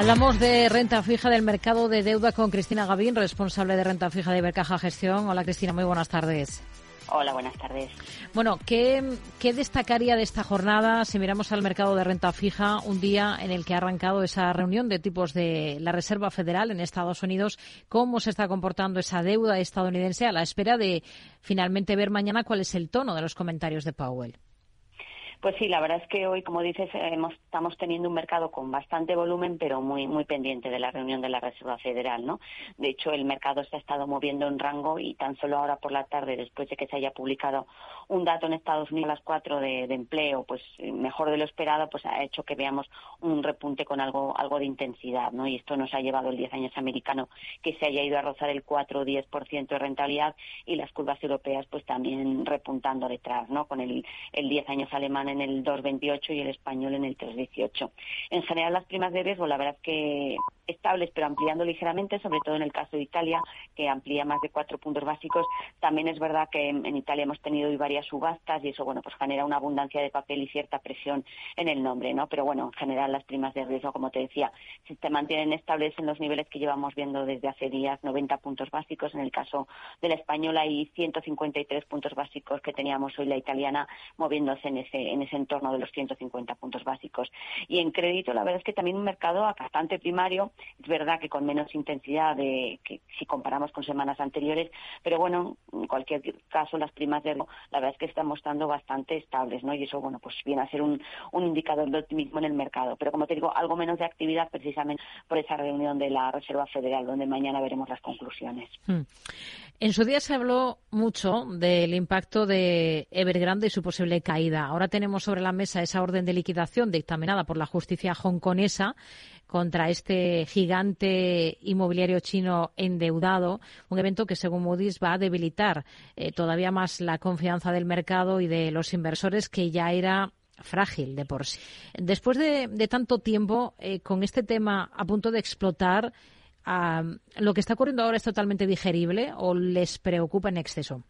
Hablamos de renta fija del mercado de deuda con Cristina Gavín, responsable de renta fija de Ibercaja Gestión. Hola Cristina, muy buenas tardes. Hola, buenas tardes. Bueno, ¿qué, ¿qué, destacaría de esta jornada si miramos al mercado de renta fija, un día en el que ha arrancado esa reunión de tipos de la Reserva Federal en Estados Unidos? ¿Cómo se está comportando esa deuda estadounidense a la espera de finalmente ver mañana cuál es el tono de los comentarios de Powell? Pues sí, la verdad es que hoy, como dices, hemos, estamos teniendo un mercado con bastante volumen, pero muy muy pendiente de la reunión de la Reserva Federal, ¿no? De hecho, el mercado se ha estado moviendo en rango y tan solo ahora por la tarde, después de que se haya publicado un dato en Estados Unidos las cuatro de, empleo, pues mejor de lo esperado, pues ha hecho que veamos un repunte con algo algo de intensidad, ¿no? Y esto nos ha llevado el 10 años americano que se haya ido a rozar el 4 o 10% de rentabilidad y las curvas europeas pues también repuntando detrás, ¿no? Con el, el 10 años alemán en el 2,28 y el español en el 3,18. En general, las primas de riesgo, la verdad es que estables, pero ampliando ligeramente, sobre todo en el caso de Italia, que amplía más de cuatro puntos básicos. También es verdad que en, Italia hemos tenido hoy varias subastas y eso, bueno, pues genera una abundancia de papel y cierta presión en el nombre, ¿no? Pero bueno, en general las primas de riesgo, como te decía, se mantienen estables en los niveles que llevamos viendo desde hace días, 90 puntos básicos. En el caso de la española y 153 puntos básicos que teníamos hoy la italiana moviéndose en ese, en ese entorno de los 150 puntos básicos. Y en crédito, la verdad es que también un mercado bastante primario es verdad que con menos intensidad de que si comparamos con semanas anteriores, pero bueno, en cualquier caso las primas de la verdad es que están mostrando bastante estables, ¿no? Y eso, bueno, pues viene a ser un, indicador de optimismo en el mercado. Pero como te digo, algo menos de actividad precisamente por esa reunión de la Reserva Federal, donde mañana veremos las conclusiones. Hmm. En su día se habló mucho del impacto de Evergrande y su posible caída. Ahora tenemos sobre la mesa esa orden de liquidación dictaminada por la justicia hongkonesa contra este gigante inmobiliario chino endeudado, un evento que según Moody's va a debilitar eh, todavía más la confianza del mercado y de los inversores que ya era frágil de por sí. Después de, tanto tiempo eh, con este tema a punto de explotar, ¿lo que está ocurriendo ahora es totalmente digerible o les preocupa en exceso?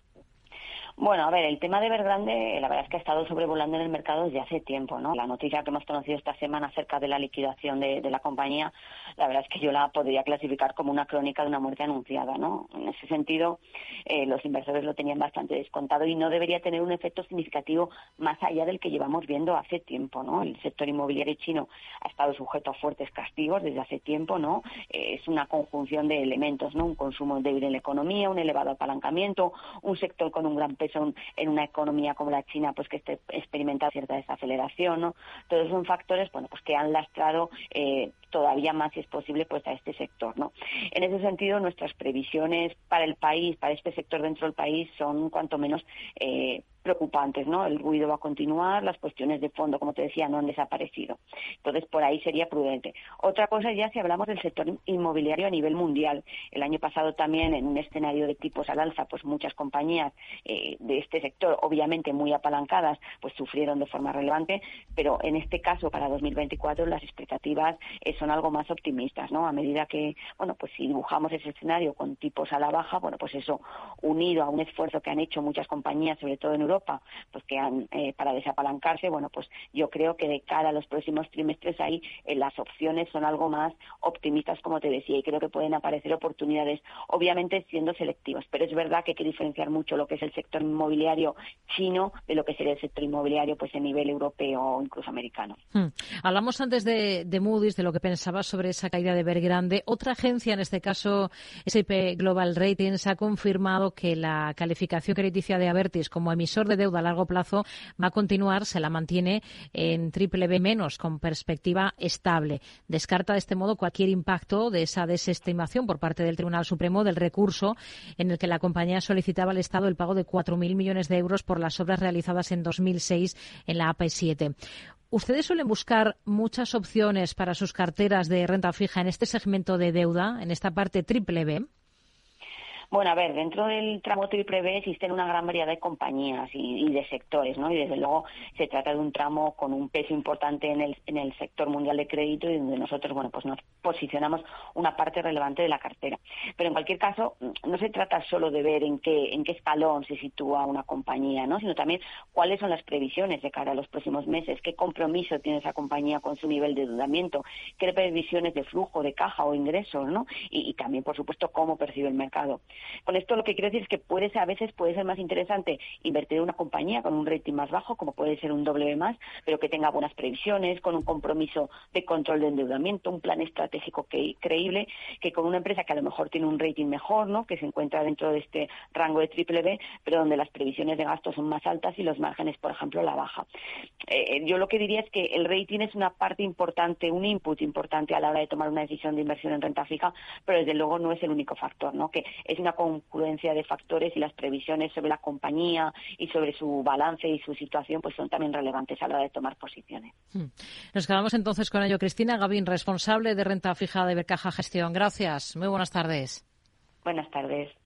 Bueno, a ver, el tema de Evergrande, la verdad es que ha estado sobrevolando en el mercado desde hace tiempo, ¿no? La noticia que hemos conocido esta semana acerca de la liquidación de, la compañía, la verdad es que yo la podría clasificar como una crónica de una muerte anunciada, ¿no? En ese sentido, eh, los inversores lo tenían bastante descontado y no debería tener un efecto significativo más allá del que llevamos viendo hace tiempo, ¿no? El sector inmobiliario chino ha estado sujeto a fuertes castigos desde hace tiempo, ¿no? Eh, es una conjunción de elementos, ¿no? Un consumo débil en la economía, un elevado apalancamiento, un sector con un gran peso son en una economía como la China, pues que esté experimenta cierta desaceleración, ¿no? Todos son factores, bueno, pues que han lastrado eh, todavía más, si es posible, pues a este sector, ¿no? En ese sentido, nuestras previsiones para el país, para este sector dentro del país, son cuanto menos eh, preocupantes, ¿no? El ruido va a continuar, las cuestiones de fondo, como te decía, no han desaparecido. Entonces, por ahí sería prudente. Otra cosa ya si hablamos del sector inmobiliario a nivel mundial. El año pasado también, en un escenario de tipos al alza, pues muchas compañías eh, de este sector, obviamente muy apalancadas, pues sufrieron de forma relevante, pero en este caso, para 2024, las expectativas eh, son algo más optimistas, ¿no? A medida que, bueno, pues si dibujamos ese escenario con tipos a la baja, bueno, pues eso unido a un esfuerzo que han hecho muchas compañías, sobre todo en Europa, pues que han, eh, para desapalancarse, bueno, pues yo creo que de cara a los próximos trimestres ahí eh, las opciones son algo más optimistas, como te decía, y creo que pueden aparecer oportunidades, obviamente siendo selectivos, pero es verdad que hay que diferenciar mucho lo que es el sector inmobiliario chino de lo que sería el sector inmobiliario pues a nivel europeo o incluso americano. Hmm. Hablamos antes de, de, Moody's, de lo que pensaba sobre esa caída de Bergrande. Otra agencia, en este caso S&P Global Ratings, ha confirmado que la calificación crediticia de Avertis como emisor de deuda a largo plazo va a continuar, se la mantiene en triple B menos, con perspectiva estable. Descarta de este modo cualquier impacto de esa desestimación por parte del Tribunal Supremo del recurso en el que la compañía solicitaba al Estado el pago de 4.000 millones de euros por las obras realizadas en 2006 en la AP7. ¿Ustedes suelen buscar muchas opciones para sus carteras de renta fija en este segmento de deuda, en esta parte triple B? Bueno, a ver, dentro del tramo triple B existen una gran variedad de compañías y, de sectores, ¿no? Y desde luego se trata de un tramo con un peso importante en el, en el sector mundial de crédito y donde nosotros, bueno, pues nos posicionamos una parte relevante de la cartera. Pero en cualquier caso, no se trata solo de ver en qué, en qué escalón se sitúa una compañía, ¿no? Sino también cuáles son las previsiones de cara a los próximos meses, qué compromiso tiene esa compañía con su nivel de endeudamiento, qué previsiones de flujo de caja o ingresos, ¿no? Y, y también, por supuesto, cómo percibe el mercado. Con esto lo que quiero decir es que puede ser, a veces puede ser más interesante invertir en una compañía con un rating más bajo, como puede ser un W más, pero que tenga buenas previsiones, con un compromiso de control de endeudamiento, un plan estratégico creíble, que con una empresa que a lo mejor tiene un rating mejor, ¿no? Que se encuentra dentro de este rango de triple B, pero donde las previsiones de gasto son más altas y los márgenes, por ejemplo, la baja. Eh, yo lo que diría es que el rating es una parte importante, un input importante a la hora de tomar una decisión de inversión en renta fija, pero desde luego no es el único factor, ¿no? Que es concurrencia de factores y las previsiones sobre la compañía y sobre su balance y su situación pues son también relevantes a la hora de tomar posiciones. Hmm. Nos quedamos entonces con ello. Cristina Gavín, responsable de renta fija de Bercaja Gestión. Gracias. Muy buenas tardes. Buenas tardes.